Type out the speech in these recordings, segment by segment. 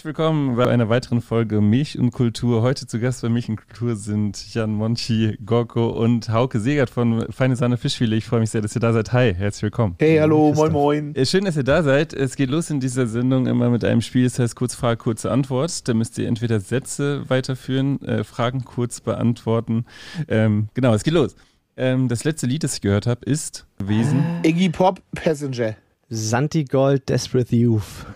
Herzlich willkommen bei einer weiteren Folge Milch und Kultur. Heute zu Gast bei Milch und Kultur sind Jan Monchi, Gorko und Hauke Segert von Feine Sahne Fischfilet. Ich freue mich sehr, dass ihr da seid. Hi, herzlich willkommen. Hey, hallo, moin, moin. Äh, Schön, dass ihr da seid. Es geht los in dieser Sendung immer mit einem Spiel, das heißt kurz Frage, kurze Antwort. Da müsst ihr entweder Sätze weiterführen, äh, Fragen kurz beantworten. Ähm, genau, es geht los. Ähm, das letzte Lied, das ich gehört habe, ist gewesen Iggy Pop, Passenger. Santi Gold, Desperate Youth.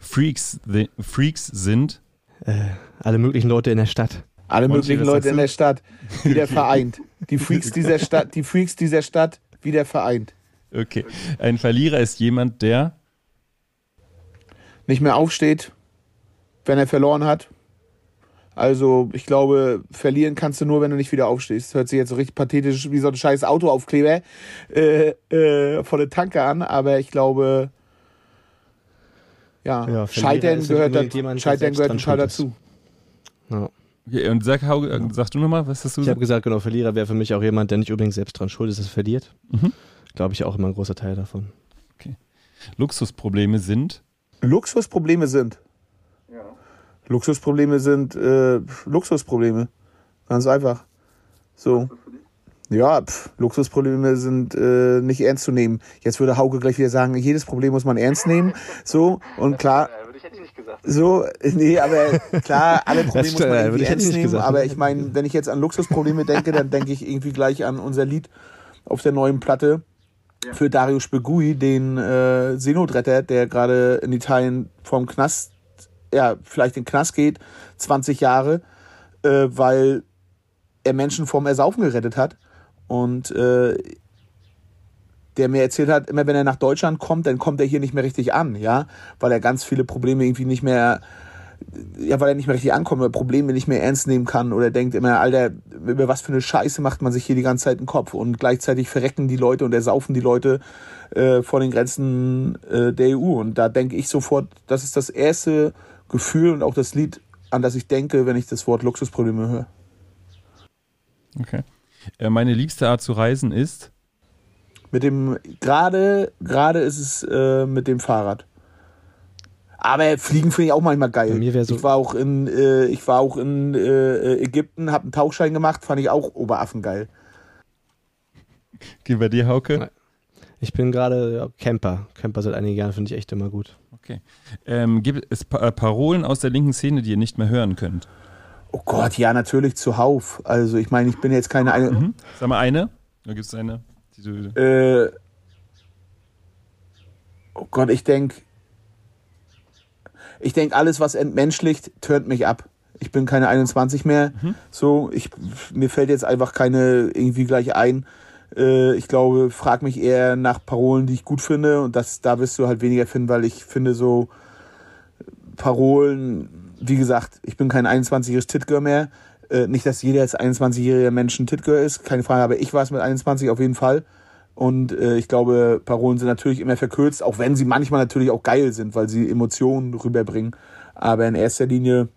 Freaks, the, Freaks sind Äh, alle möglichen Leute in der Stadt. Alle Monty, möglichen Leute in der Stadt, wieder vereint. Die Freaks dieser Stadt, die Freaks dieser Stadt, wieder vereint. Okay. Ein Verlierer ist jemand, der Nicht mehr aufsteht, wenn er verloren hat. Also, ich glaube, verlieren kannst du nur, wenn du nicht wieder aufstehst. Hört sich jetzt so richtig pathetisch wie so ein scheiß Autoaufkleber äh, äh, von der Tanke an, aber ich glaube, ja, Ja, Verlierer Scheitern gehört, da, Scheitern gehört schuld ist. dazu. Ja. Okay, und sag, Hauke, äh, sag du nochmal, was hast du Ich habe gesagt? gesagt, genau, Verlierer wäre für mich auch jemand, der nicht unbedingt selbst dran schuld ist, dass er verliert. Mhm. Glaube ich auch immer ein großer Teil davon. Luxusprobleme sind Luxusprobleme sind. Luxusprobleme sind äh, Luxusprobleme. Ganz einfach. So. Ja, pff, Luxusprobleme sind äh, nicht ernst zu nehmen. Jetzt würde Hauke gleich wieder sagen, jedes Problem muss man ernst nehmen. So, und klar. So, nee, aber klar, alle Probleme muss man stimmt, irgendwie ich- hätte ich ernst nicht nehmen. gesagt. Aber ich meine, wenn ich jetzt an Luxusprobleme denke, dann denke ich irgendwie gleich an unser Lied auf der neuen Platte für Darius Begui, den äh, Seenotretter, der gerade in Italien vom Knast, ja, vielleicht in den Knast geht, 20 Jahre, äh, weil er Menschen vom Ersaufen gerettet hat. Und äh, der mir erzählt hat, immer wenn er nach Deutschland kommt, dann kommt er hier nicht mehr richtig an, ja, weil er ganz viele Probleme irgendwie nicht mehr, ja, weil er nicht mehr richtig ankommt, oder Probleme nicht mehr ernst nehmen kann oder denkt immer, Alter, über was für eine Scheiße macht man sich hier die ganze Zeit den Kopf und gleichzeitig verrecken die Leute und ersaufen die Leute äh, vor den Grenzen äh, der EU und da denke ich sofort, das ist das erste Gefühl und auch das Lied, an das ich denke, wenn ich das Wort Luxusprobleme höre. Okay. Äh, meine liebste Art zu reisen ist Mit dem, gerade, gerade ist es äh, mit dem Fahrrad. Aber Fliegen finde ich auch manchmal geil. Bei mir wär so- ich war auch in, äh, ich war auch in äh, Ägypten, habe einen Tauchschein gemacht, fand ich auch Oberaffen geil. Geh bei dir, Hauke. Nein. Ich bin gerade Camper. Camper seit einigen Jahren finde ich echt immer gut. Okay. Ähm, gibt es pa äh, Parolen aus der linken Szene, die ihr nicht mehr hören könnt? Oh Gott, ja, natürlich zuhauf. Also ich meine, ich bin jetzt keine eine. Mhm. Sag mal eine. Da gibt es eine. Äh, oh Gott, ich denk, ich denk, alles, was entmenschlicht, turnt mich ab. Ich bin keine 21 mehr. So, ich, mir fällt jetzt einfach keine irgendwie gleich ein. Äh, ich glaube, frag mich eher nach Parolen, die ich gut finde. Und das, da wirst du halt weniger finden, weil ich finde so Parolen, wie gesagt, ich bin kein 21-jähriges Titgirl mehr. Äh, nicht, dass jeder als 21-jähriger Mensch ein Titgirl ist, keine Frage, aber ich war es mit 21 auf jeden Fall. Und äh, ich glaube, Parolen sind natürlich immer verkürzt, auch wenn sie manchmal natürlich auch geil sind, weil sie Emotionen rüberbringen. Aber in erster Linie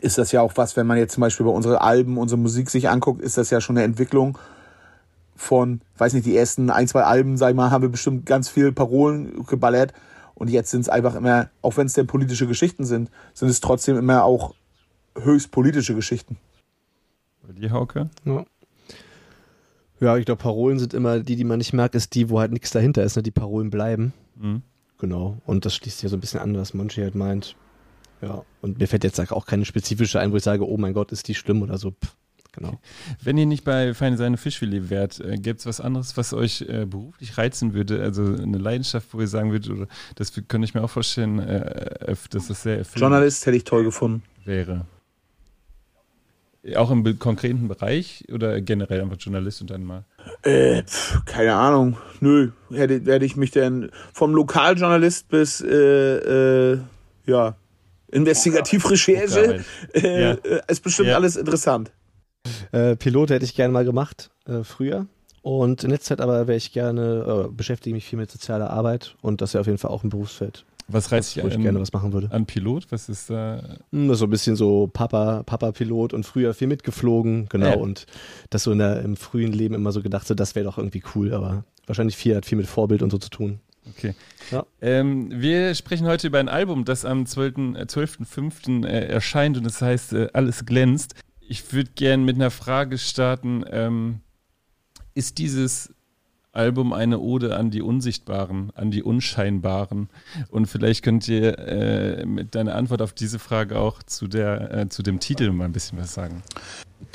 ist das ja auch was, wenn man jetzt zum Beispiel bei unseren Alben, unsere Musik sich anguckt, ist das ja schon eine Entwicklung von, weiß nicht, die ersten ein, zwei Alben, sag ich mal, haben wir bestimmt ganz viel Parolen geballert. Und jetzt sind es einfach immer, auch wenn es denn politische Geschichten sind, sind es trotzdem immer auch höchst politische Geschichten. bei dir, Hauke? Ja. Ja, ich glaube, Parolen sind immer die, die man nicht merkt, ist die, wo halt nichts dahinter ist. Ne? Die Parolen bleiben. Mhm. Genau. Und das schließt ja so ein bisschen an, was Monchi halt meint. Ja. Und mir fällt jetzt auch keine spezifische ein, wo ich sage, oh mein Gott, ist die schlimm oder so. Pff, genau. Wenn ihr nicht bei Feine Seine Fischfilet wärt, äh, gäbe es was anderes, was euch äh, beruflich reizen würde? Also eine Leidenschaft, wo ihr sagen würdet, oder das könnte ich mir auch vorstellen, äh, dass das sehr erfüllend Journalist hätte ich toll gefunden. wäre. Auch im be- konkreten Bereich oder generell einfach Journalist und dann mal? Äh, pf, keine Ahnung. Nö, hätte, werde ich mich denn vom Lokaljournalist bis, äh, äh, ja, Investigativrecherche, äh, Ja. äh, ist bestimmt Ja. alles interessant. Äh, Pilot hätte ich gerne mal gemacht, äh, früher. Und in letzter Zeit aber wäre ich gerne, äh, beschäftige mich viel mit sozialer Arbeit und das wäre auf jeden Fall auch ein Berufsfeld, Was reizt dich wo ich gerne was machen würde. an Pilot? Was ist da? Hm, Das ist so ein bisschen so Papa, Papa-Pilot und früher viel mitgeflogen, genau. Ja. Und das so in der, im frühen Leben immer so gedacht, so, das wäre doch irgendwie cool, aber wahrscheinlich viel hat viel mit Vorbild und so zu tun. Okay. Ja. Ähm, wir sprechen heute über ein Album, das am 12.05. Äh, 12.05., äh, erscheint und das heißt äh, Alles glänzt. Ich würde gerne mit einer Frage starten. Ähm, ist dieses Album eine Ode an die Unsichtbaren, an die Unscheinbaren? Und vielleicht könnt ihr äh, mit deiner Antwort auf diese Frage auch zu, der, äh, zu dem Titel mal ein bisschen was sagen.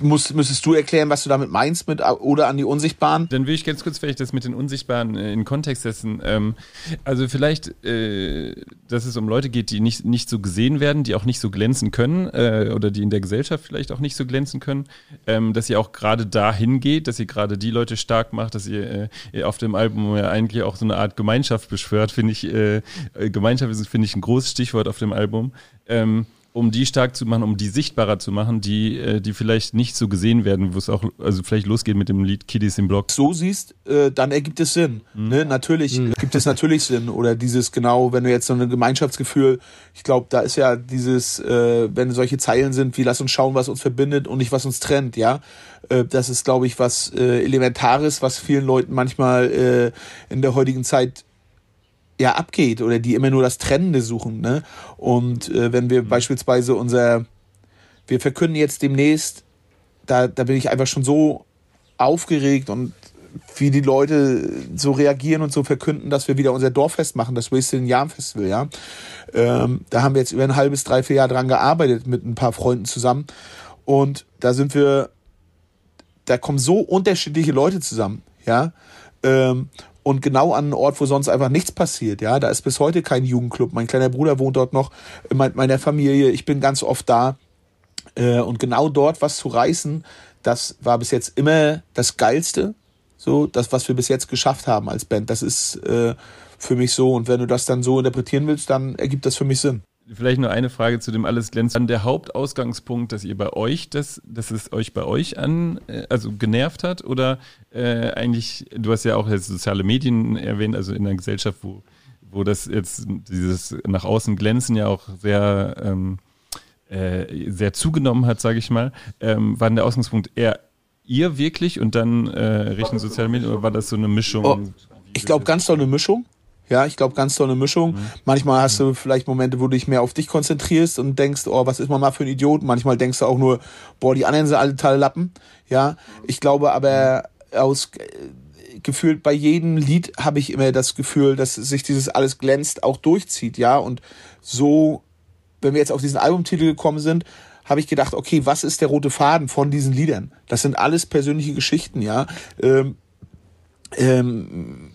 Muss, müsstest du erklären, was du damit meinst mit oder an die Unsichtbaren? Dann will ich ganz kurz vielleicht das mit den Unsichtbaren äh, in Kontext setzen. Ähm, also vielleicht, äh, dass es um Leute geht, die nicht, nicht so gesehen werden, die auch nicht so glänzen können äh, oder die in der Gesellschaft vielleicht auch nicht so glänzen können, ähm, dass ihr auch gerade dahin geht, dass ihr gerade die Leute stark macht, dass ihr, äh, auf dem Album ja eigentlich auch so eine Art Gemeinschaft beschwört, finde ich, äh, äh, Gemeinschaft ist, finde ich, ein großes Stichwort auf dem Album. Ähm, um die stark zu machen, um die sichtbarer zu machen, die, äh, die vielleicht nicht so gesehen werden, wo es auch, also vielleicht losgeht mit dem Lied Kiddies im Block. so siehst, äh, dann ergibt es Sinn. Ne? Natürlich äh, gibt es natürlich Sinn. Oder dieses genau, wenn du jetzt so ein Gemeinschaftsgefühl, ich glaube, da ist ja dieses, äh, wenn solche Zeilen sind, wie lass uns schauen, was uns verbindet und nicht was uns trennt, ja. Äh, das ist, glaube ich, was äh, Elementares, was vielen Leuten manchmal äh, in der heutigen Zeit ja abgeht oder die immer nur das Trennende suchen. Ne? Und äh, wenn wir beispielsweise unser, wir verkünden jetzt demnächst, da, da bin ich einfach schon so aufgeregt und wie die Leute so reagieren und so verkünden, dass wir wieder unser Dorffest machen, das Wasted in Jahren Festival, ja. Ähm, da haben wir jetzt über ein halbes, dreiviertel Jahr dran gearbeitet mit ein paar Freunden zusammen. Und da sind wir, da kommen so unterschiedliche Leute zusammen, ja. Ähm, und genau an einen Ort, wo sonst einfach nichts passiert, ja. Da ist bis heute kein Jugendclub. Mein kleiner Bruder wohnt dort noch, mit meiner Familie. Ich bin ganz oft da. Äh, und genau dort was zu reißen, das war bis jetzt immer das Geilste. So, das, was wir bis jetzt geschafft haben als Band. Das ist äh, für mich so. Und wenn du das dann so interpretieren willst, dann ergibt das für mich Sinn. Vielleicht nur eine Frage zu dem alles glänzt. An der Hauptausgangspunkt, dass ihr bei euch das, dass es euch bei euch an, äh, also genervt hat oder äh, eigentlich, du hast ja auch jetzt soziale Medien erwähnt, also in einer Gesellschaft, wo, wo das jetzt dieses nach außen glänzen ja auch sehr, ähm, äh, sehr zugenommen hat, sage ich mal. Ähm, war denn der Ausgangspunkt eher ihr wirklich und dann äh, Richtung soziale Medien oder war das so eine Mischung? Oh, Ich glaube, ganz toll eine Mischung. Ja, ich glaube, ganz toll eine Mischung. Manchmal hast du vielleicht Momente, wo du dich mehr auf dich konzentrierst und denkst, oh, was ist man mal für ein Idiot. Manchmal denkst du auch nur, boah, die anderen sind alle tolle Lappen. Ja, ich glaube aber aus äh, gefühlt bei jedem Lied habe ich immer das Gefühl, dass sich dieses alles glänzt auch durchzieht, ja. Und so, wenn wir jetzt auf diesen Albumtitel gekommen sind, habe ich gedacht, okay, was ist der rote Faden von diesen Liedern? Das sind alles persönliche Geschichten, ja. Ähm, ähm,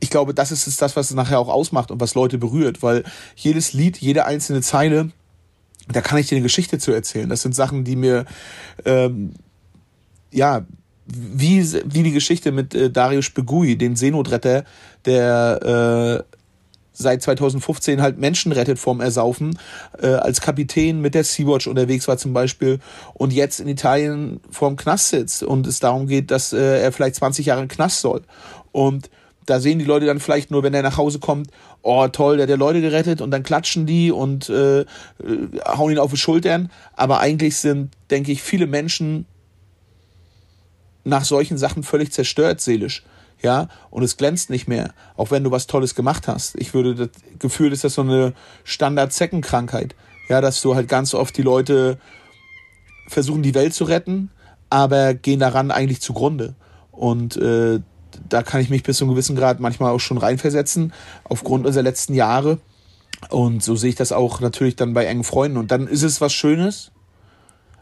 ich glaube, das ist es das, was es nachher auch ausmacht und was Leute berührt, weil jedes Lied, jede einzelne Zeile, da kann ich dir eine Geschichte zu erzählen. Das sind Sachen, die mir, ähm, ja, wie, wie die Geschichte mit äh, Darius Begui, den Seenotretter, der äh, seit 2015 halt Menschen rettet vorm Ersaufen, äh, als Kapitän mit der Sea-Watch unterwegs war zum Beispiel und jetzt in Italien vorm Knast sitzt und es darum geht, dass äh, er vielleicht 20 Jahre den Knast soll. Und da sehen die Leute dann vielleicht nur, wenn er nach Hause kommt, oh toll, der hat ja Leute gerettet und dann klatschen die und äh, äh, hauen ihn auf die Schultern. Aber eigentlich sind, denke ich, viele Menschen nach solchen Sachen völlig zerstört seelisch. Ja, und es glänzt nicht mehr, auch wenn du was Tolles gemacht hast. Ich würde das Gefühl, ist das so eine Standard-Zeckenkrankheit. Ja, dass du halt ganz oft die Leute versuchen, die Welt zu retten, aber gehen daran eigentlich zugrunde. Und äh, da kann ich mich bis zu einem gewissen Grad manchmal auch schon reinversetzen, aufgrund unserer letzten Jahre. Und so sehe ich das auch natürlich dann bei engen Freunden. Und dann ist es was Schönes,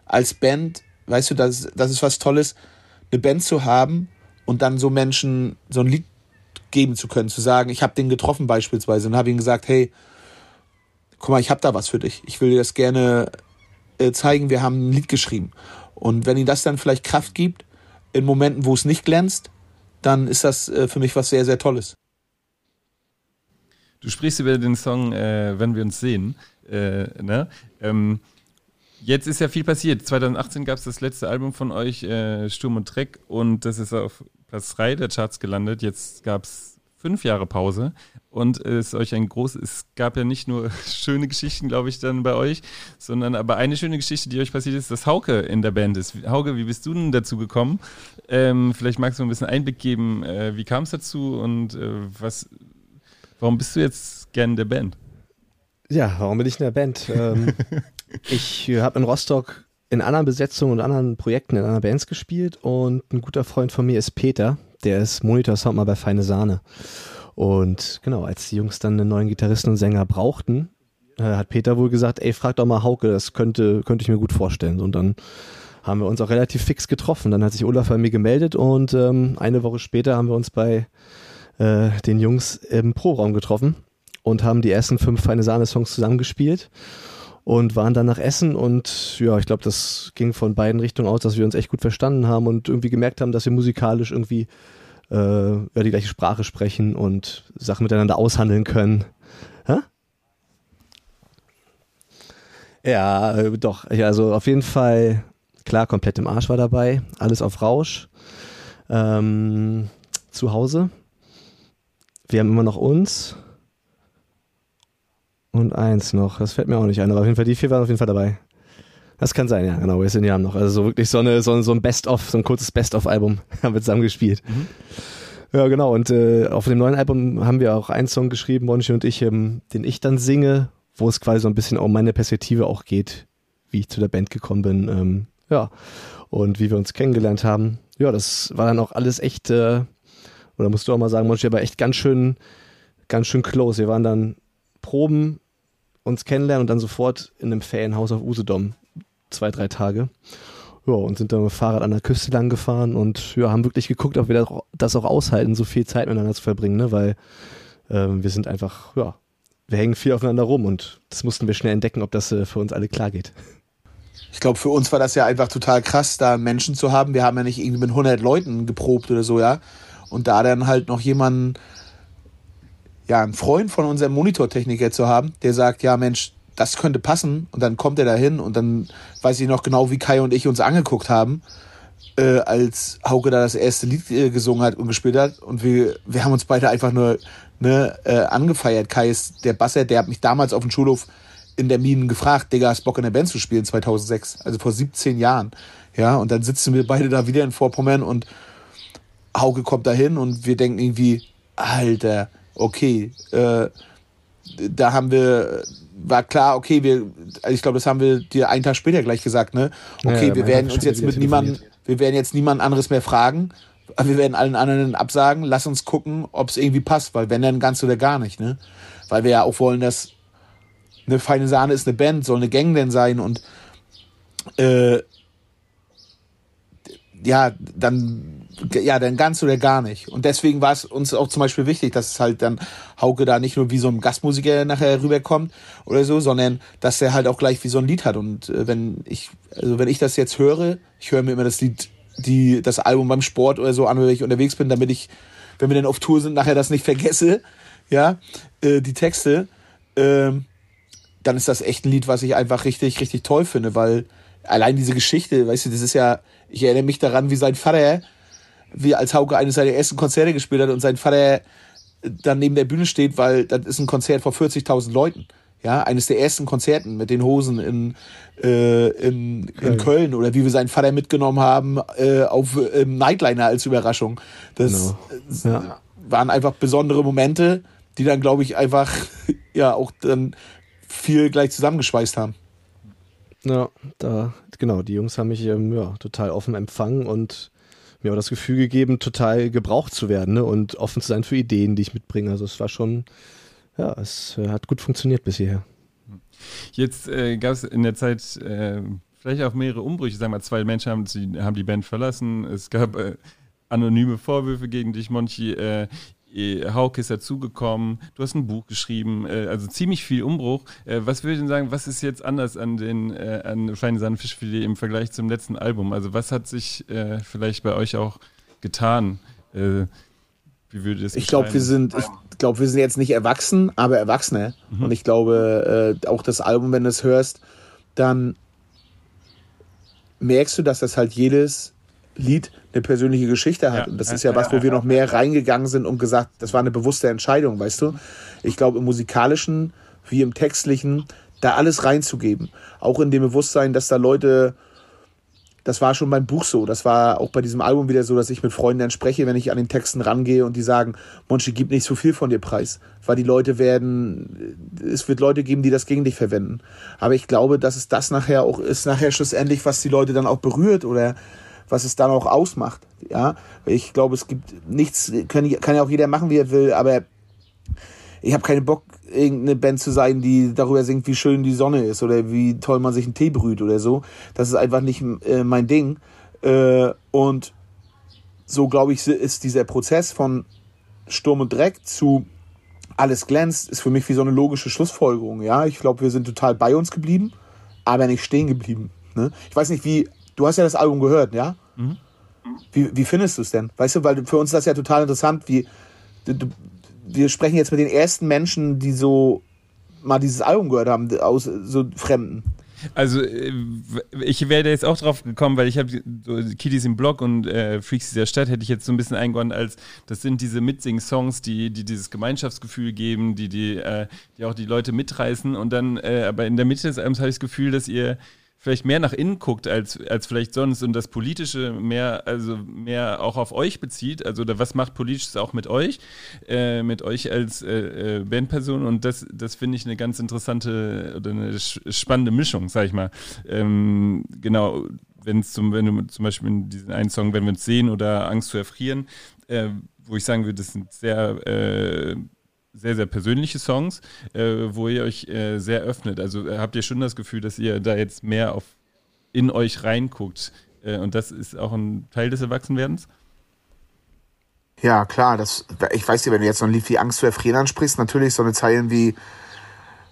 als Band, weißt du, das, das ist was Tolles, eine Band zu haben und dann so Menschen so ein Lied geben zu können, zu sagen, ich habe den getroffen beispielsweise und habe ihm gesagt, hey, guck mal, ich habe da was für dich. Ich will dir das gerne äh, zeigen, wir haben ein Lied geschrieben. Und wenn ihnen das dann vielleicht Kraft gibt, in Momenten, wo es nicht glänzt, dann ist das äh, für mich was sehr, sehr Tolles. Du sprichst über den Song äh, Wenn wir uns sehen. Äh, ne? ähm, jetzt ist ja viel passiert. 2018 gab es das letzte Album von euch, äh, Sturm und Dreck, und das ist auf Platz 3 der Charts gelandet. Jetzt gab es fünf Jahre Pause und es ist euch ein groß, es gab ja nicht nur schöne Geschichten, glaube ich, dann bei euch, sondern aber eine schöne Geschichte, die euch passiert ist, dass Hauke in der Band ist. Hauke, wie bist du denn dazu gekommen? Ähm, vielleicht magst du ein bisschen Einblick geben, äh, wie kam es dazu und äh, was, warum bist du jetzt gern in der Band? Ja, warum bin ich in der Band? ähm, ich habe in Rostock in anderen Besetzungen und anderen Projekten in anderen Bands gespielt und ein guter Freund von mir ist Peter, der ist Monitor-Sound mal bei Feine Sahne. Und genau, als die Jungs dann einen neuen Gitarristen und Sänger brauchten, äh, hat Peter wohl gesagt, ey, frag doch mal Hauke, das könnte, könnte ich mir gut vorstellen. Und dann haben wir uns auch relativ fix getroffen. Dann hat sich Olaf bei mir gemeldet und ähm, eine Woche später haben wir uns bei äh, den Jungs im Pro-Raum getroffen und haben die ersten fünf Feine Sahne-Songs zusammengespielt und waren dann nach Essen und ja, ich glaube, das ging von beiden Richtungen aus, dass wir uns echt gut verstanden haben und irgendwie gemerkt haben, dass wir musikalisch irgendwie äh, ja, die gleiche Sprache sprechen und Sachen miteinander aushandeln können. Hä? Ja, äh, doch. Also auf jeden Fall, klar, komplett im Arsch war dabei. Alles auf Rausch. Ähm, zu Hause. Wir haben immer noch uns. Und eins noch, das fällt mir auch nicht ein, aber auf jeden Fall, die vier waren auf jeden Fall dabei. Das kann sein, ja, genau, wir sind ja noch. Also so wirklich so, eine, so, so ein Best-of, so ein kurzes Best-of-Album haben wir zusammen gespielt. Mhm. Ja, genau, und äh, auf dem neuen Album haben wir auch einen Song geschrieben, Monchi und ich, ähm, den ich dann singe, wo es quasi so ein bisschen um meine Perspektive auch geht, wie ich zu der Band gekommen bin, ähm, ja, und wie wir uns kennengelernt haben. Ja, das war dann auch alles echt, äh, oder musst du auch mal sagen, Monchi, aber echt ganz schön, ganz schön close. Wir waren dann Proben uns kennenlernen und dann sofort in einem Ferienhaus auf Usedom zwei, drei Tage. Ja, und sind dann mit dem Fahrrad an der Küste lang gefahren und ja, haben wirklich geguckt, ob wir das auch aushalten, so viel Zeit miteinander zu verbringen, ne? weil äh, wir sind einfach, ja, wir hängen viel aufeinander rum und das mussten wir schnell entdecken, ob das äh, für uns alle klar geht. Ich glaube, für uns war das ja einfach total krass, da Menschen zu haben. Wir haben ja nicht irgendwie mit 100 Leuten geprobt oder so, ja. Und da dann halt noch jemanden ja, einen Freund von unserem Monitortechniker zu haben, der sagt, ja Mensch, das könnte passen und dann kommt er dahin und dann weiß ich noch genau, wie Kai und ich uns angeguckt haben, äh, als Hauke da das erste Lied äh, gesungen hat und gespielt hat und wir, wir haben uns beide einfach nur ne, äh, angefeiert. Kai ist der Basser, der hat mich damals auf dem Schulhof in der Minen gefragt, Digga, hast Bock in der Band zu spielen 2006, also vor 17 Jahren. Ja, und dann sitzen wir beide da wieder in Vorpommern und Hauke kommt dahin und wir denken irgendwie, Alter, okay, äh, da haben wir, war klar, okay, wir, also ich glaube, das haben wir dir einen Tag später gleich gesagt, ne? Okay, ja, wir werden uns jetzt mit niemandem, wir werden jetzt niemand anderes mehr fragen, wir werden allen anderen absagen, lass uns gucken, ob es irgendwie passt, weil wenn dann ganz oder gar nicht, ne? Weil wir ja auch wollen, dass eine feine Sahne ist eine Band, soll eine Gang denn sein und äh, ja, dann ja, dann ganz oder gar nicht. Und deswegen war es uns auch zum Beispiel wichtig, dass es halt dann Hauke da nicht nur wie so ein Gastmusiker nachher rüberkommt oder so, sondern dass er halt auch gleich wie so ein Lied hat. Und äh, wenn ich, also wenn ich das jetzt höre, ich höre mir immer das Lied, die, das Album beim Sport oder so an, wenn ich unterwegs bin, damit ich, wenn wir dann auf Tour sind, nachher das nicht vergesse, ja, äh, die Texte, äh, dann ist das echt ein Lied, was ich einfach richtig, richtig toll finde, weil allein diese Geschichte, weißt du, das ist ja, ich erinnere mich daran, wie sein Vater wie als Hauke eines seiner ersten Konzerte gespielt hat und sein Vater dann neben der Bühne steht, weil das ist ein Konzert vor 40.000 Leuten. Ja, eines der ersten Konzerten mit den Hosen in, äh, in, Köln. in Köln oder wie wir seinen Vater mitgenommen haben äh, auf äh, Nightliner als Überraschung. Das genau. ja. waren einfach besondere Momente, die dann, glaube ich, einfach ja auch dann viel gleich zusammengeschweißt haben. Ja, da, genau, die Jungs haben mich ähm, ja, total offen empfangen und mir auch das Gefühl gegeben, total gebraucht zu werden ne? und offen zu sein für Ideen, die ich mitbringe. Also es war schon, ja, es äh, hat gut funktioniert bis hierher. Jetzt äh, gab es in der Zeit äh, vielleicht auch mehrere Umbrüche. Sagen wir, zwei Menschen haben, sie, haben die Band verlassen. Es gab äh, anonyme Vorwürfe gegen dich, Monchi. Äh, Hauke ist dazugekommen, du hast ein Buch geschrieben, äh, also ziemlich viel Umbruch. Äh, was würde ich denn sagen, was ist jetzt anders an den äh, an Feine Sahne Fischfilet im Vergleich zum letzten Album? Also was hat sich äh, vielleicht bei euch auch getan? Äh, wie würde das Ich glaube, wir sind, ich glaube, wir sind jetzt nicht erwachsen, aber Erwachsene. Mhm. Und ich glaube, äh, auch das Album, wenn du es hörst, dann merkst du, dass das halt jedes Lied eine persönliche Geschichte hat. Ja, und das ist ja was, wo wir noch mehr reingegangen sind und gesagt, das war eine bewusste Entscheidung, weißt du? Ich glaube, im musikalischen wie im textlichen, da alles reinzugeben. Auch in dem Bewusstsein, dass da Leute, das war schon beim Buch so, das war auch bei diesem Album wieder so, dass ich mit Freunden dann spreche, wenn ich an den Texten rangehe und die sagen, Monchi, gib nicht so viel von dir preis, weil die Leute werden, es wird Leute geben, die das gegen dich verwenden. Aber ich glaube, dass es das nachher auch ist, nachher schlussendlich, was die Leute dann auch berührt oder was es dann auch ausmacht. Ja, ich glaube, es gibt nichts, kann, kann ja auch jeder machen, wie er will, aber ich habe keinen Bock, irgendeine Band zu sein, die darüber singt, wie schön die Sonne ist oder wie toll man sich einen Tee brüht oder so. Das ist einfach nicht äh, mein Ding. Äh, und so, glaube ich, ist dieser Prozess von Sturm und Dreck zu alles glänzt, ist für mich wie so eine logische Schlussfolgerung. Ja, ich glaube, wir sind total bei uns geblieben, aber nicht stehen geblieben. Ne? Ich weiß nicht, wie Du hast ja das Album gehört, ja? Mhm. Wie, wie findest du es denn? Weißt du, weil für uns ist das ja total interessant, wie du, wir sprechen jetzt mit den ersten Menschen, die so mal dieses Album gehört haben, aus so Fremden. Also äh, ich wäre jetzt auch drauf gekommen, weil ich habe so Kiddies im Blog und äh, Freaks dieser Stadt hätte ich jetzt so ein bisschen eingeordnet als das sind diese Mitsing-Songs, die, die dieses Gemeinschaftsgefühl geben, die, die, äh, die auch die Leute mitreißen und dann, äh, aber in der Mitte des Albums habe ich das Gefühl, dass ihr vielleicht mehr nach innen guckt als, als vielleicht sonst und das Politische mehr, also mehr auch auf euch bezieht. Also oder was macht Politisches auch mit euch, äh, mit euch als äh, äh Bandperson und das, das finde ich eine ganz interessante oder eine spannende Mischung, sag ich mal. Ähm, genau, wenn es zum, wenn du zum Beispiel in diesen einen Song, wenn wir uns sehen oder Angst zu erfrieren, äh, wo ich sagen würde, das sind sehr äh, sehr, sehr persönliche Songs, äh, wo ihr euch äh, sehr öffnet. Also äh, habt ihr schon das Gefühl, dass ihr da jetzt mehr auf in euch reinguckt. Äh, und das ist auch ein Teil des Erwachsenwerdens? Ja, klar. Das, ich weiß nicht, wenn du jetzt so ein Lied wie Angst zu erfrieren ansprichst, natürlich so eine Zeilen wie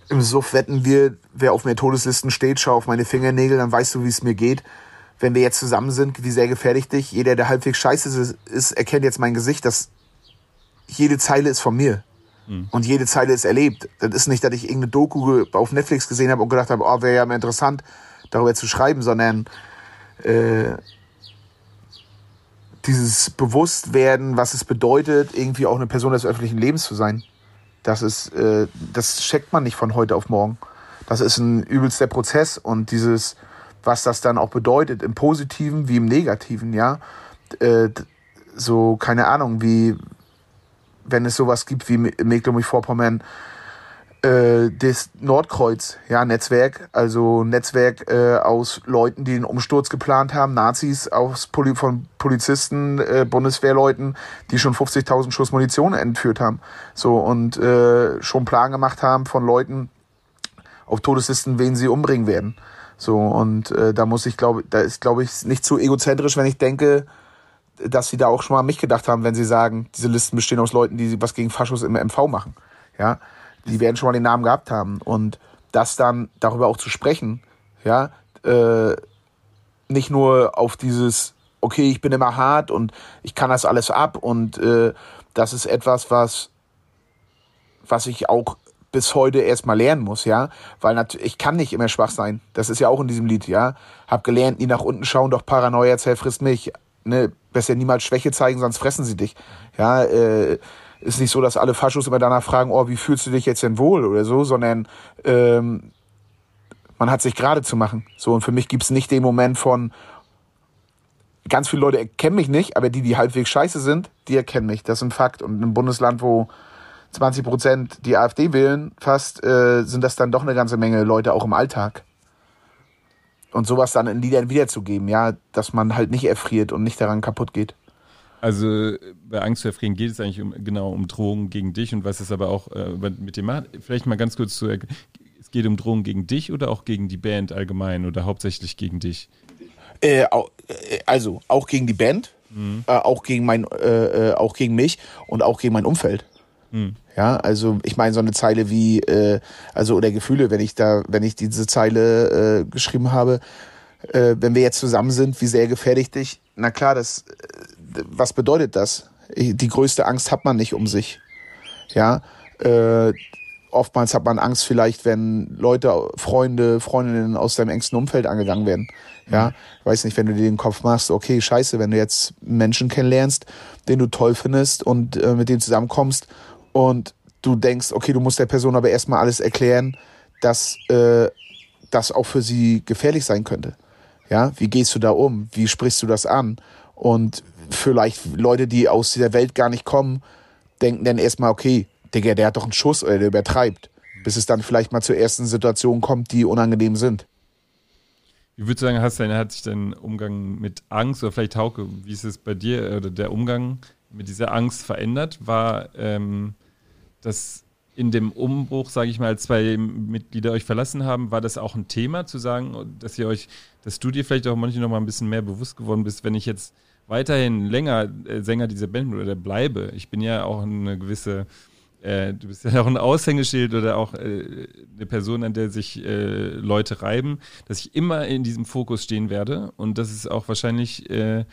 im Suff wetten wir, wer auf mehr Todeslisten steht, schau auf meine Fingernägel, dann weißt du, wie es mir geht. Wenn wir jetzt zusammen sind, wie sehr gefährlich dich. Jeder, der halbwegs scheiße ist, ist, erkennt jetzt mein Gesicht, dass jede Zeile ist von mir. Mhm. Und jede Zeile ist erlebt. Das ist nicht, dass ich irgendeine Doku auf Netflix gesehen habe und gedacht habe, oh, wäre ja mal interessant, darüber zu schreiben, sondern äh, dieses Bewusstwerden, was es bedeutet, irgendwie auch eine Person des öffentlichen Lebens zu sein. Das ist, äh, das checkt man nicht von heute auf morgen. Das ist ein übelster Prozess und dieses, was das dann auch bedeutet, im Positiven wie im Negativen, ja. Äh, so, keine Ahnung, wie, wenn es sowas gibt wie Mecklenburg-Vorpommern, äh, das Nordkreuz, ja, Netzwerk, also Netzwerk äh, aus Leuten, die den Umsturz geplant haben, Nazis aus Poli von Polizisten, äh, Bundeswehrleuten, die schon 50.000 Schuss Munition entführt haben, so und äh, schon Plan gemacht haben von Leuten auf Todeslisten, wen sie umbringen werden. So und äh, da muss ich glaube, da ist glaube ich nicht zu egozentrisch, wenn ich denke, dass sie da auch schon mal an mich gedacht haben, wenn sie sagen, diese Listen bestehen aus Leuten, die was gegen Faschos im MV machen. Ja, die werden schon mal den Namen gehabt haben. Und das dann darüber auch zu sprechen, ja, äh, nicht nur auf dieses, okay, ich bin immer hart und ich kann das alles ab und äh, das ist etwas, was, was ich auch bis heute erstmal lernen muss, ja, weil natürlich ich kann nicht immer schwach sein. Das ist ja auch in diesem Lied, ja. Hab gelernt, nie nach unten schauen, doch Paranoia zerfrisst mich. Ne, besser niemals Schwäche zeigen, sonst fressen sie dich. Ja, äh, ist nicht so, dass alle Faschos immer danach fragen, oh, wie fühlst du dich jetzt denn wohl oder so, sondern ähm, man hat sich gerade zu machen. So, und für mich gibt's nicht den Moment von, ganz viele Leute erkennen mich nicht, aber die, die halbwegs scheiße sind, die erkennen mich. Das ist ein Fakt. Und in einem Bundesland, wo 20 Prozent die AfD wählen, fast, äh, sind das dann doch eine ganze Menge Leute auch im Alltag und sowas dann in Liedern wiederzugeben, ja, dass man halt nicht erfriert und nicht daran kaputt geht. Also bei Angst zu erfrieren geht es eigentlich um, genau um Drohungen gegen dich und was es aber auch äh, mit dem macht. Vielleicht mal ganz kurz zu es geht um Drohungen gegen dich oder auch gegen die Band allgemein oder hauptsächlich gegen dich? Äh, also auch gegen die Band, Äh, auch gegen mein, äh, äh, auch gegen mich und auch gegen mein Umfeld. Ja, also ich meine so eine Zeile wie, äh, also oder Gefühle, wenn ich da, wenn ich diese Zeile äh, geschrieben habe, äh, wenn wir jetzt zusammen sind, wie sehr gefährdet dich? Na klar, das, äh, was bedeutet das? Die größte Angst hat man nicht um sich. Ja, äh, oftmals hat man Angst vielleicht, wenn Leute, Freunde, Freundinnen aus deinem engsten Umfeld angegangen werden. Ja, ich weiß nicht, wenn du dir den Kopf machst, okay, scheiße, wenn du jetzt Menschen kennenlernst, den du toll findest und äh, mit dem zusammenkommst und du denkst, okay, du musst der Person aber erstmal alles erklären, dass äh, das auch für sie gefährlich sein könnte. Ja, wie gehst du da um? Wie sprichst du das an? Und vielleicht Leute, die aus dieser Welt gar nicht kommen, denken dann erstmal, okay, Digga, der hat doch einen Schuss oder der übertreibt. Bis es dann vielleicht mal zur ersten Situation kommt, die unangenehm sind. Wie würdest du sagen, hast dein, hat sich dein Umgang mit Angst oder vielleicht Hauke, wie ist es bei dir oder der Umgang mit dieser Angst verändert? War ähm, das in dem Umbruch, sage ich mal, als zwei Mitglieder euch verlassen haben, war das auch ein Thema zu sagen, dass ihr euch, dass du dir vielleicht auch manchmal noch mal ein bisschen mehr bewusst geworden bist, wenn ich jetzt weiterhin länger äh, Sänger dieser Band oder bleibe. Ich bin ja auch eine gewisse äh, du bist ja auch ein Aushängeschild oder auch äh, eine Person, an der sich äh, Leute reiben, dass ich immer in diesem Fokus stehen werde und dass es auch wahrscheinlich, äh,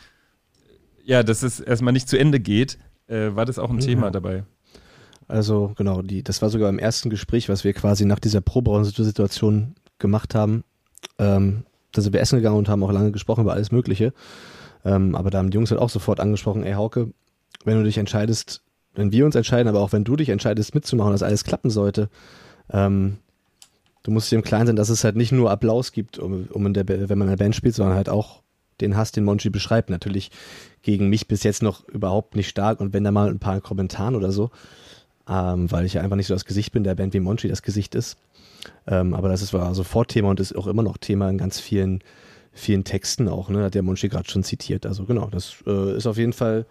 ja, dass es erstmal nicht zu Ende geht. Äh, war das auch ein Ja. Thema dabei? Also genau, die, das war sogar im ersten Gespräch, was wir quasi nach dieser Proberaum-Situation gemacht haben. Ähm, da sind wir essen gegangen und haben auch lange gesprochen über alles Mögliche. Ähm, aber da haben die Jungs halt auch sofort angesprochen, ey Hauke, wenn du dich entscheidest, wenn wir uns entscheiden, aber auch wenn du dich entscheidest mitzumachen, dass alles klappen sollte, ähm, du musst dir im Klaren sein, dass es halt nicht nur Applaus gibt, um, um in der, wenn man in der Band spielt, sondern halt auch den Hass, den Monchi beschreibt. Natürlich gegen mich bis jetzt noch überhaupt nicht stark und wenn da mal ein paar Kommentaren oder so, ähm, weil ich ja einfach nicht so das Gesicht bin der Band wie Monchi das Gesicht ist. Ähm, aber das ist, war sofort Thema und ist auch immer noch Thema in ganz vielen, vielen Texten auch, ne? Hat der Monchi gerade schon zitiert. Also genau, das äh, ist auf jeden Fall,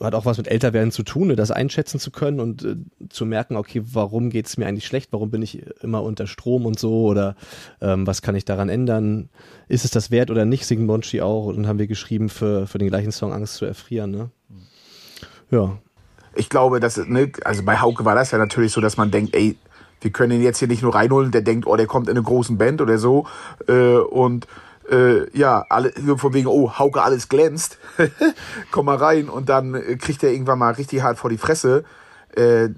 hat auch was mit Älterwerden zu tun, ne? das einschätzen zu können und äh, zu merken, okay, warum geht es mir eigentlich schlecht, warum bin ich immer unter Strom und so oder ähm, was kann ich daran ändern? Ist es das wert oder nicht, singt Monchi auch und haben wir geschrieben für, für den gleichen Song Angst zu erfrieren, ne? Ja, ich glaube, dass, ne, also bei Hauke war das ja natürlich so, dass man denkt, ey, wir können ihn jetzt hier nicht nur reinholen, der denkt, oh, der kommt in eine großen Band oder so. Äh, und äh, ja, alle, von wegen, oh, Hauke, alles glänzt. Komm mal rein und dann äh, kriegt er irgendwann mal richtig hart vor die Fresse. Äh,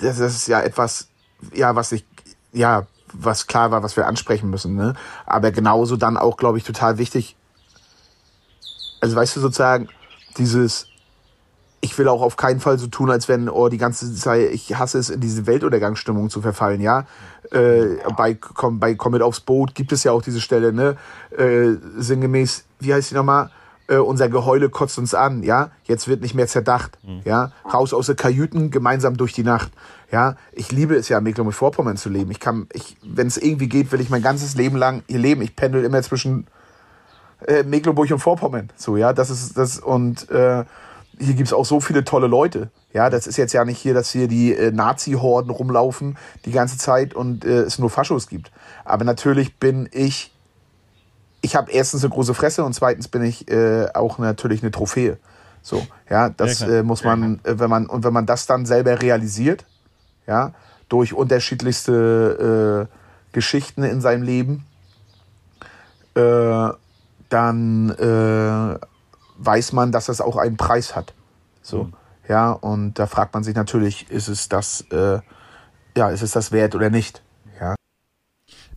das, das ist ja etwas, ja, was ich, ja, was klar war, was wir ansprechen müssen. Ne? Aber genauso dann auch, glaube ich, total wichtig. Also weißt du sozusagen, dieses ich will auch auf keinen Fall so tun, als wenn, oh, die ganze Zeit, ich hasse es, in diese Weltuntergangsstimmung zu verfallen, ja. Äh, bei, komm, bei Komm mit aufs Boot gibt es ja auch diese Stelle, ne? Äh, sinngemäß, wie heißt die nochmal? Äh, unser Geheule kotzt uns an, ja. Jetzt wird nicht mehr zerdacht, ja. Raus aus der Kajüten, gemeinsam durch die Nacht, ja. Ich liebe es ja, Mecklenburg-Vorpommern zu leben. Ich kann, ich, wenn es irgendwie geht, will ich mein ganzes Leben lang hier leben. Ich pendel immer zwischen äh, Mecklenburg und Vorpommern, so, ja. Das ist, das, und, äh, hier gibt's auch so viele tolle Leute. Ja, das ist jetzt ja nicht hier, dass hier die äh, Nazi-Horden rumlaufen die ganze Zeit und äh, es nur Faschos gibt. Aber natürlich bin ich, ich habe erstens eine große Fresse und zweitens bin ich äh, auch natürlich eine Trophäe. So, ja, das Ja, äh, muss man, äh, wenn man, und wenn man das dann selber realisiert, ja, durch unterschiedlichste äh, Geschichten in seinem Leben, dann weiß man, dass das auch einen Preis hat. So, ja, und da fragt man sich natürlich, ist es das, äh, ja, ist es das wert oder nicht? Ja.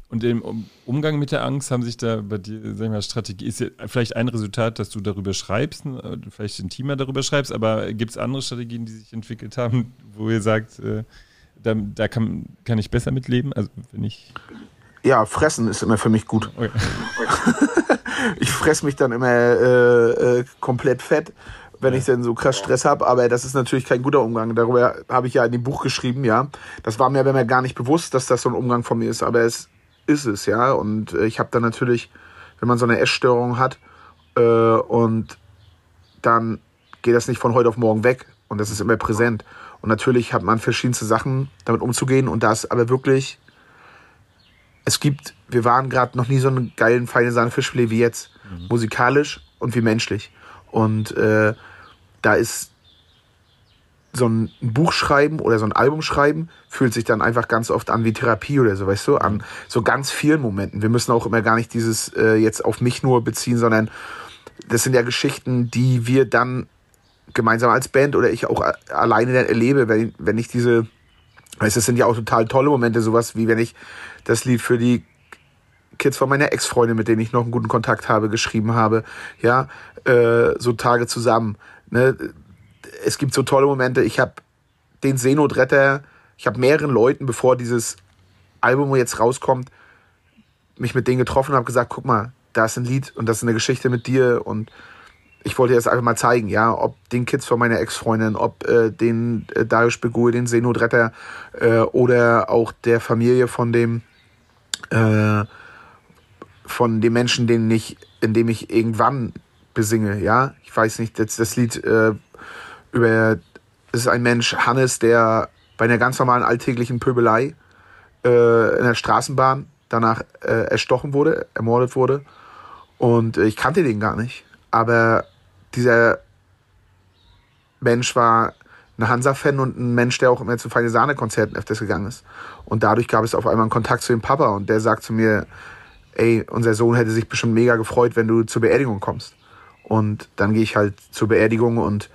Und im Um- Umgang mit der Angst haben sich da bei dir, sag ich mal, Strategie, ist ja vielleicht ein Resultat, dass du darüber schreibst, äh, vielleicht intimer darüber schreibst, aber gibt es andere Strategien, die sich entwickelt haben, wo ihr sagt, äh, da, da kann, kann ich besser mitleben? Also wenn ich. Ja, fressen ist immer für mich gut. Okay. Ich fress mich dann immer äh, äh, komplett fett, wenn ich dann so krass Stress habe. Aber das ist natürlich kein guter Umgang. Darüber habe ich ja in dem Buch geschrieben, ja. Das war mir aber gar nicht bewusst, dass das so ein Umgang von mir ist. Aber es ist es, ja. Und äh, ich habe dann natürlich, wenn man so eine Essstörung hat äh, und dann geht das nicht von heute auf morgen weg. Und das ist immer präsent. Und natürlich hat man verschiedenste Sachen, damit umzugehen. Und das aber wirklich es gibt, wir waren gerade noch nie so einen geilen, feinen Sahne Fischfilet wie jetzt. Musikalisch und wie menschlich. Und äh, da ist so ein Buch schreiben oder so ein Album schreiben, fühlt sich dann einfach ganz oft an wie Therapie oder so, weißt du, an so ganz vielen Momenten. Wir müssen auch immer gar nicht dieses äh, jetzt auf mich nur beziehen, sondern das sind ja Geschichten, die wir dann gemeinsam als Band oder ich auch alleine dann erlebe, wenn, wenn ich diese, weißt, das sind ja auch total tolle Momente, sowas wie wenn ich das Lied für die Kids von meiner Ex-Freundin, mit denen ich noch einen guten Kontakt habe, geschrieben habe, ja, äh, so Tage zusammen. Ne? Es gibt so tolle Momente. Ich habe den Seenotretter, ich habe mehreren Leuten, bevor dieses Album jetzt rauskommt, mich mit denen getroffen und habe gesagt, guck mal, da ist ein Lied und das ist eine Geschichte mit dir und ich wollte das einfach mal zeigen, ja, ob den Kids von meiner Ex-Freundin, ob äh, den äh, Darius Begur, den Seenotretter äh, oder auch der Familie von dem äh, von dem Menschen, den ich, in dem ich irgendwann besinge, ja. Ich weiß nicht, das, das Lied äh, über, es ist ein Mensch, Hannes, der bei einer ganz normalen alltäglichen Pöbelei äh, in der Straßenbahn danach äh, erstochen wurde, ermordet wurde. Und äh, ich kannte den gar nicht. Aber dieser Mensch war ein Hansa-Fan und ein Mensch, der auch immer zu Feine Sahne-Konzerten öfters gegangen ist. Und dadurch gab es auf einmal einen Kontakt zu dem Papa und der sagt zu mir, ey, unser Sohn hätte sich bestimmt mega gefreut, wenn du zur Beerdigung kommst. Und dann gehe ich halt zur Beerdigung und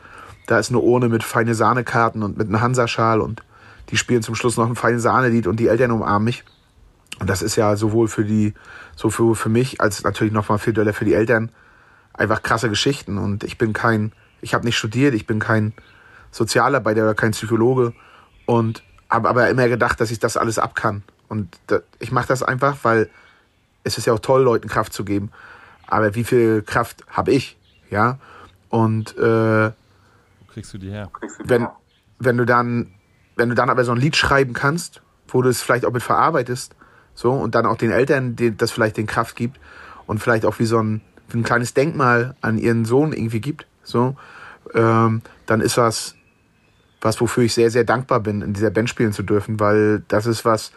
da ist eine Urne mit feine Sahnekarten und mit einem Hansa-Schal und die spielen zum Schluss noch ein feine Sahne-Lied und die Eltern umarmen mich. Und das ist ja sowohl für die, so für, für mich, als natürlich nochmal viel doller für die Eltern einfach krasse Geschichten. Und ich bin kein, ich habe nicht studiert, ich bin kein Sozialarbeiter oder kein Psychologe und habe aber immer gedacht, dass ich das alles ab kann. Und da, ich mache das einfach, weil es ist ja auch toll, Leuten Kraft zu geben. Aber wie viel Kraft habe ich? Ja. Und äh, Wo kriegst du die her? wenn, wenn du dann, wenn du dann aber so ein Lied schreiben kannst, wo du es vielleicht auch mit verarbeitest, so, und dann auch den Eltern die, das vielleicht den Kraft gibt und vielleicht auch wie so ein, ein kleines Denkmal an ihren Sohn irgendwie gibt, so, ähm, dann ist das was, wofür ich sehr, sehr dankbar bin, in dieser Band spielen zu dürfen, weil das ist was,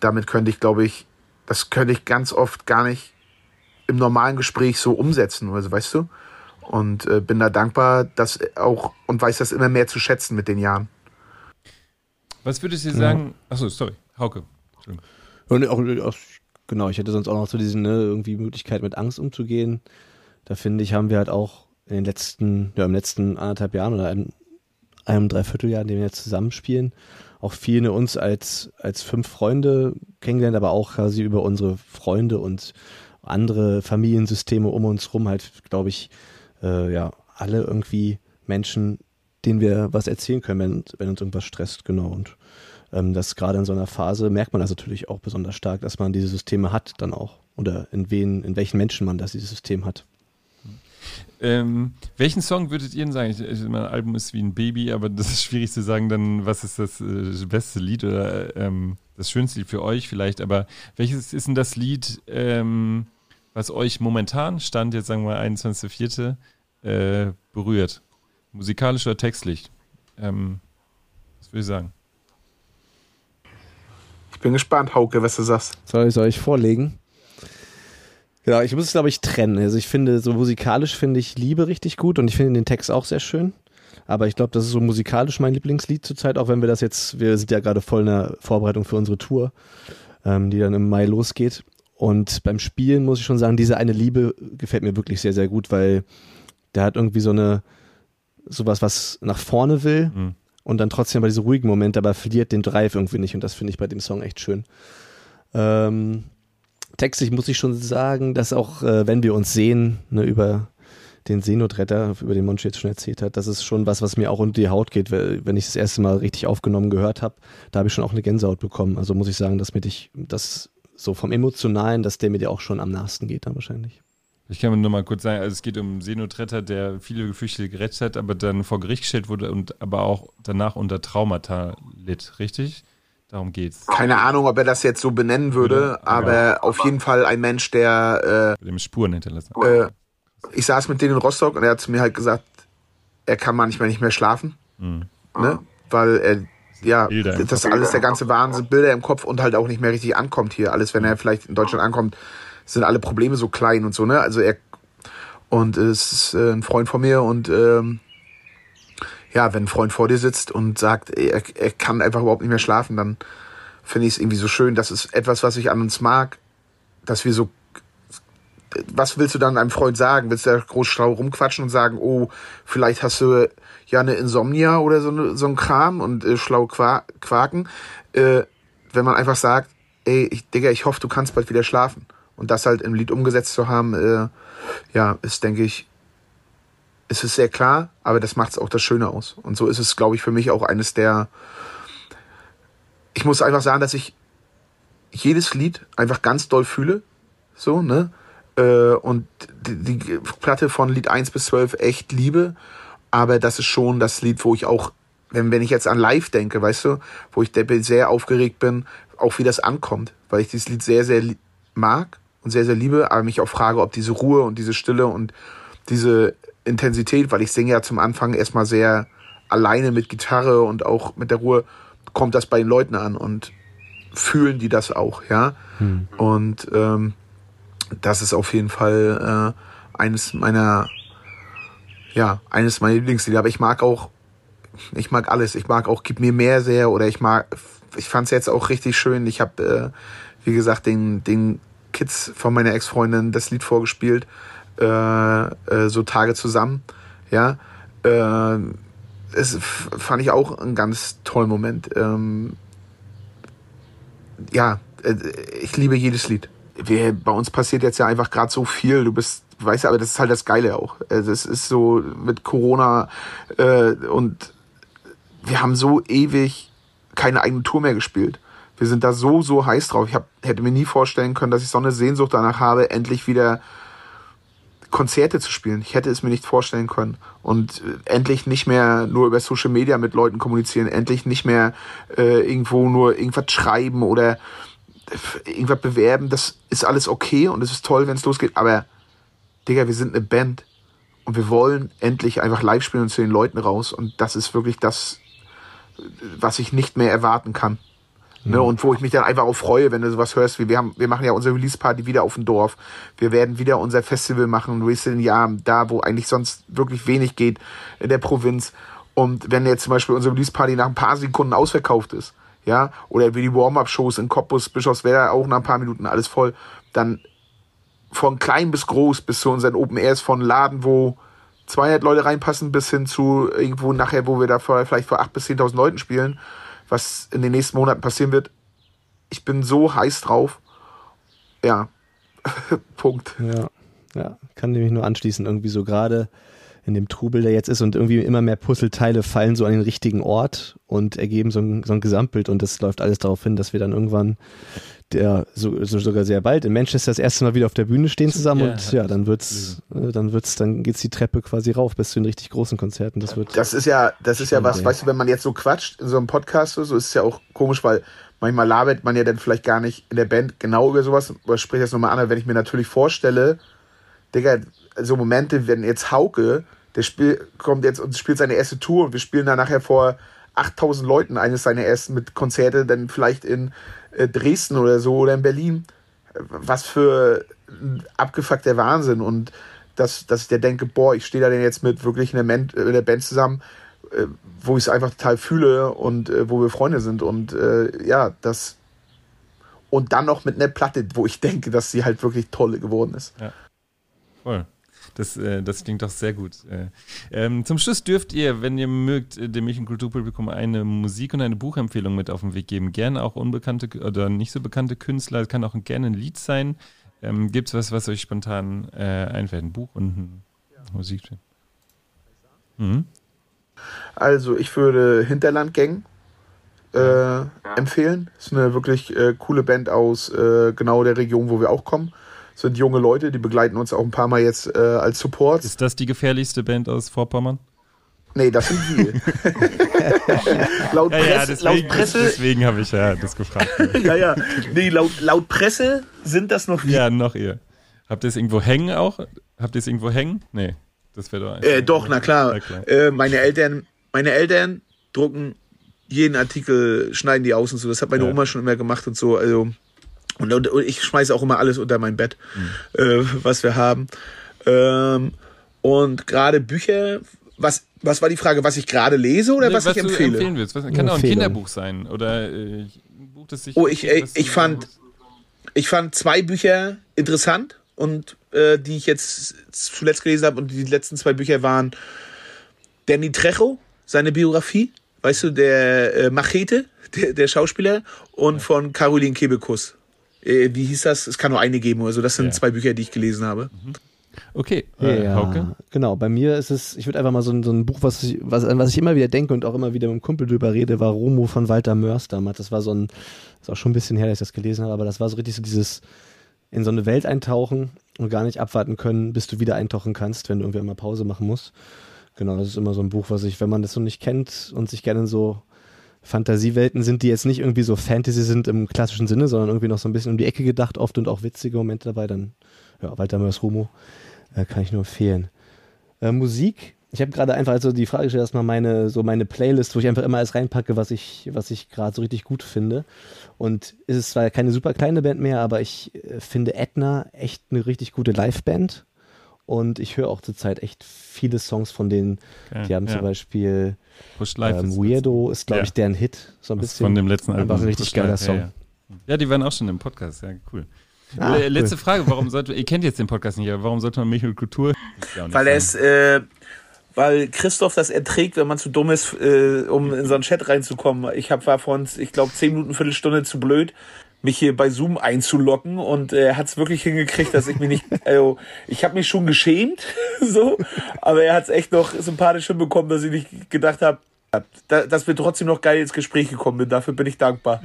damit könnte ich, glaube ich, das könnte ich ganz oft gar nicht im normalen Gespräch so umsetzen, also weißt du? Und äh, bin da dankbar, dass auch und weiß das immer mehr zu schätzen mit den Jahren. Was würdest du sagen? Achso, sorry, Hauke. Entschuldigung. Und auch, auch, genau, ich hätte sonst auch noch so diese, ne, irgendwie Möglichkeit mit Angst umzugehen. Da finde ich, haben wir halt auch in den letzten, ja, im letzten anderthalb Jahren oder einem, einem Dreivierteljahr, in dem wir jetzt zusammenspielen, auch viele uns als, als fünf Freunde kennengelernt, aber auch quasi über unsere Freunde und andere Familiensysteme um uns rum halt, glaube ich, äh, ja, alle irgendwie Menschen, denen wir was erzählen können, wenn, wenn uns irgendwas stresst, genau. Und ähm, das gerade in so einer Phase merkt man das natürlich auch besonders stark, dass man diese Systeme hat dann auch. Oder in wen, in welchen Menschen man das dieses System hat. Ähm, welchen Song würdet ihr denn sagen? Ich, ich, mein Album ist wie ein Baby, aber das ist schwierig zu sagen, dann, was ist das äh, beste Lied oder ähm, das schönste Lied für euch vielleicht, aber welches ist denn das Lied, ähm, was euch momentan, Stand jetzt sagen wir 21.04., äh, berührt? Musikalisch oder textlich? Ähm, was würde ich sagen? Ich bin gespannt, Hauke, was du sagst. Soll ich, soll ich vorlegen? Genau, ich muss es, glaube ich, trennen. Also ich finde, so musikalisch finde ich Liebe richtig gut und ich finde den Text auch sehr schön. Aber ich glaube, das ist so musikalisch mein Lieblingslied zurzeit, auch wenn wir das jetzt, wir sind ja gerade voll in der Vorbereitung für unsere Tour, ähm, die dann im Mai losgeht. Und beim Spielen muss ich schon sagen, diese eine Liebe gefällt mir wirklich sehr, sehr gut, weil der hat irgendwie so eine, sowas, was nach vorne will Mhm. Und dann trotzdem bei diese ruhigen Momente, aber verliert den Drive irgendwie nicht und das finde ich bei dem Song echt schön. Ähm, textlich muss ich schon sagen, dass auch, äh, wenn wir uns sehen, ne, über den Seenotretter, über den Monchi jetzt schon erzählt hat, das ist schon was, was mir auch unter die Haut geht, wenn ich das erste Mal richtig aufgenommen gehört habe, da habe ich schon auch eine Gänsehaut bekommen. Also muss ich sagen, dass mir dich, das so vom Emotionalen, dass der mir dir auch schon am nahesten geht dann wahrscheinlich. Ich kann nur mal kurz sagen, also es geht um einen Seenotretter, der viele Geflüchtete gerettet hat, aber dann vor Gericht gestellt wurde und aber auch danach unter Traumata litt, richtig? Darum geht's. Keine Ahnung, ob er das jetzt so benennen würde, aber ja. auf jeden Fall ein Mensch, der Bei dem Spuren hinterlassen. äh, ich saß mit denen in Rostock und er hat zu mir halt gesagt, er kann manchmal nicht mehr schlafen, Mhm. ne? Weil er ja, das alles der ganze Wahnsinn, Bilder im Kopf und halt auch nicht mehr richtig ankommt hier. Alles, wenn er vielleicht in Deutschland ankommt, sind alle Probleme so klein und so, ne? Also er Und es ist äh, ein Freund von mir und ähm, ja, wenn ein Freund vor dir sitzt und sagt, er, er kann einfach überhaupt nicht mehr schlafen, dann finde ich es irgendwie so schön. Das ist etwas, was ich an uns mag, dass wir so. Was willst du dann einem Freund sagen? Willst du da groß schlau rumquatschen und sagen, oh, vielleicht hast du ja eine Insomnia oder so, ne, so ein Kram und äh, schlau qua quaken? Äh, wenn man einfach sagt, ey, ich, Digga, ich hoffe, du kannst bald wieder schlafen. Und das halt im Lied umgesetzt zu haben, äh, ja, ist, denke ich, es ist sehr klar, aber das macht es auch das Schöne aus. Und so ist es, glaube ich, für mich auch eines der. Ich muss einfach sagen, dass ich jedes Lied einfach ganz doll fühle. So, ne? Äh, und die, die Platte von Lied 1 bis 12 echt liebe. Aber das ist schon das Lied, wo ich auch, wenn, wenn ich jetzt an live denke, weißt du, wo ich sehr aufgeregt bin, auch wie das ankommt. Weil ich dieses Lied sehr, sehr mag und sehr, sehr liebe, aber mich auch frage, ob diese Ruhe und diese Stille und diese Intensität, weil ich singe ja zum Anfang erstmal sehr alleine mit Gitarre und auch mit der Ruhe, kommt das bei den Leuten an und fühlen die das auch, ja. Hm. Und ähm, das ist auf jeden Fall äh, eines meiner, ja, eines meiner Lieblingslieder. Aber ich mag auch, ich mag alles. Ich mag auch Gib mir mehr sehr oder ich mag, ich fand es jetzt auch richtig schön. Ich habe, äh, wie gesagt, den, den Kids von meiner Ex-Freundin das Lied vorgespielt äh, äh, so Tage zusammen. Ja, äh, es fand ich auch ein ganz tollen Moment. Ähm, ja, äh, ich liebe jedes Lied. Wir, bei uns passiert jetzt ja einfach gerade so viel. Du bist, weißt du, aber das ist halt das Geile auch. Das ist so mit Corona äh, und wir haben so ewig keine eigene Tour mehr gespielt. Wir sind da so, so heiß drauf. Ich hab, hätte mir nie vorstellen können, dass ich so eine Sehnsucht danach habe, endlich wieder Konzerte zu spielen. Ich hätte es mir nicht vorstellen können. Und äh, endlich nicht mehr nur über Social Media mit Leuten kommunizieren, endlich nicht mehr äh, irgendwo nur irgendwas schreiben oder äh, irgendwas bewerben. Das ist alles okay und es ist toll, wenn es losgeht. Aber, Digga, wir sind eine Band und wir wollen endlich einfach live spielen und zu den Leuten raus. Und das ist wirklich das, was ich nicht mehr erwarten kann. Ne, und wo ich mich dann einfach auch freue, wenn du sowas hörst, wie wir haben, wir machen ja unsere Release-Party wieder auf dem Dorf. Wir werden wieder unser Festival machen, Recent Jahr, da, wo eigentlich sonst wirklich wenig geht, in der Provinz. Und wenn jetzt zum Beispiel unsere Release-Party nach ein paar Sekunden ausverkauft ist, ja, oder wie die Warm-Up-Shows in Cottbus, Bischofswerda auch nach ein paar Minuten alles voll, dann von klein bis groß bis zu unseren Open Airs von Laden, wo 200 Leute reinpassen, bis hin zu irgendwo nachher, wo wir da vielleicht vor 8.000 bis 10.000 Leuten spielen was in den nächsten Monaten passieren wird. Ich bin so heiß drauf. Ja, Punkt. Ja, ja, kann nämlich nur anschließen. Irgendwie so gerade in dem Trubel, der jetzt ist und irgendwie immer mehr Puzzleteile fallen so an den richtigen Ort und ergeben so ein, so ein Gesamtbild und das läuft alles darauf hin, dass wir dann irgendwann der so, so sogar sehr bald in Manchester das erste Mal wieder auf der Bühne stehen zusammen ja, und ja, dann wird's, äh, dann wird's, dann geht's die Treppe quasi rauf bis zu den richtig großen Konzerten. Das wird. Das ist ja, das ist ja was, weißt du, wenn man jetzt so quatscht in so einem Podcast, so, so ist es ja auch komisch, weil manchmal labert man ja dann vielleicht gar nicht in der Band genau über sowas, aber sprich das nochmal an, wenn ich mir natürlich vorstelle, Digga, so Momente, wenn jetzt Hauke, der Spiel kommt jetzt und spielt seine erste Tour und wir spielen da nachher vor 8000 Leuten eines seiner ersten mit Konzerte, dann vielleicht in äh, Dresden oder so oder in Berlin. Was für ein abgefuckter Wahnsinn. Und dass, dass ich der denke, boah, ich stehe da denn jetzt mit wirklich in der, Band, in der Band zusammen, äh, wo ich es einfach total fühle und äh, wo wir Freunde sind. Und äh, ja, das. Und dann noch mit einer Platte, wo ich denke, dass sie halt wirklich tolle geworden ist. Ja. Voll. Das, äh, das klingt doch sehr gut. Äh, ähm, zum Schluss dürft ihr, wenn ihr mögt, äh, dem Milch- und Kulturpublikum eine Musik- und eine Buchempfehlung mit auf den Weg geben. Gerne auch unbekannte oder nicht so bekannte Künstler, kann auch gerne ein Lied sein. Ähm, Gibt es was, was euch spontan äh, einfällt? Ein Buch und ein ja. Musikfilm? Mhm. Also, ich würde Hinterlandgang äh, ja. empfehlen. Ist eine wirklich äh, coole Band aus äh, genau der Region, wo wir auch kommen sind junge Leute, die begleiten uns auch ein paar Mal jetzt äh, als Support. Ist das die gefährlichste Band aus Vorpommern? Nee, das sind wir. laut, ja, Presse, ja, deswegen, laut Presse. Deswegen habe ich ja das gefragt. ja, ja. Nee, laut, laut Presse sind das noch wir. Ja, noch ihr. Habt ihr es irgendwo hängen auch? Habt ihr es irgendwo hängen? Nee. Das wäre doch äh, Doch, na klar. Na klar. Äh, meine Eltern, meine Eltern drucken jeden Artikel, schneiden die aus und so. Das hat meine ja. Oma schon immer gemacht und so. Also und, und, und ich schmeiße auch immer alles unter mein Bett, mhm. äh, was wir haben. Ähm, und gerade Bücher, was, was war die Frage, was ich gerade lese oder Nee, was, ich du empfehle? empfehlen willst. Was, kann auch ein Empfehlung. Kinderbuch sein oder äh, ein Buch, das sich. Oh, ich, ich, was du- ich fand, ich fand zwei Bücher interessant und äh, die ich jetzt zuletzt gelesen habe und die letzten zwei Bücher waren Danny Trejo, seine Biografie, weißt du, der äh, Machete, der, der Schauspieler und von Caroline Kebekus. Äh, wie hieß das? Es kann nur eine geben oder so. Das sind Ja. zwei Bücher, die ich gelesen habe. Okay, äh, Ja, Hauke. genau. Bei mir ist es, ich würde einfach mal so ein, so ein Buch, was ich, was, an was ich immer wieder denke und auch immer wieder mit dem Kumpel drüber rede, war Romo von Walter Mörs damals. Das war so ein, ist auch schon ein bisschen her, dass ich das gelesen habe, aber das war so richtig so dieses in so eine Welt eintauchen und gar nicht abwarten können, bis du wieder eintauchen kannst, wenn du irgendwie mal Pause machen musst. Genau, das ist immer so ein Buch, was ich, wenn man das so nicht kennt und sich gerne so Fantasiewelten sind, die jetzt nicht irgendwie so Fantasy sind im klassischen Sinne, sondern irgendwie noch so ein bisschen um die Ecke gedacht oft und auch witzige Momente dabei, dann ja, Walter Mörs Romo äh, kann ich nur empfehlen. Äh, Musik, ich habe gerade einfach also die Frage gestellt, erstmal meine so meine Playlist, wo ich einfach immer alles reinpacke, was ich was ich gerade so richtig gut finde. Und es ist zwar keine super kleine Band mehr, aber ich äh, finde Etna echt eine richtig gute Liveband. Und ich höre auch zurzeit echt viele Songs von denen. Okay, Die haben ja. zum Beispiel Push Life ähm, ist Weirdo ist, glaube Ja. ich, deren Hit. So ein das bisschen. von dem letzten Album. Einfach ein richtig Push geiler Life, Song. Ja, ja. ja, die waren auch schon im Podcast. Ja, cool. Ah, Äh, Letzte cool. Frage, warum sollte, ihr kennt jetzt den Podcast nicht, aber warum sollte man Milch und Kultur? Ist Weil er es, äh, weil Christoph das erträgt, wenn man zu dumm ist, äh, um in so einen Chat reinzukommen. Ich hab, war vor uns, ich glaube, zehn Minuten, Viertelstunde zu blöd, mich hier bei Zoom einzulocken und er hat es wirklich hingekriegt, dass ich mich nicht, also ich habe mich schon geschämt, so, aber er hat es echt noch sympathisch hinbekommen, dass ich nicht gedacht habe, dass wir trotzdem noch geil ins Gespräch gekommen bin. Dafür bin ich dankbar.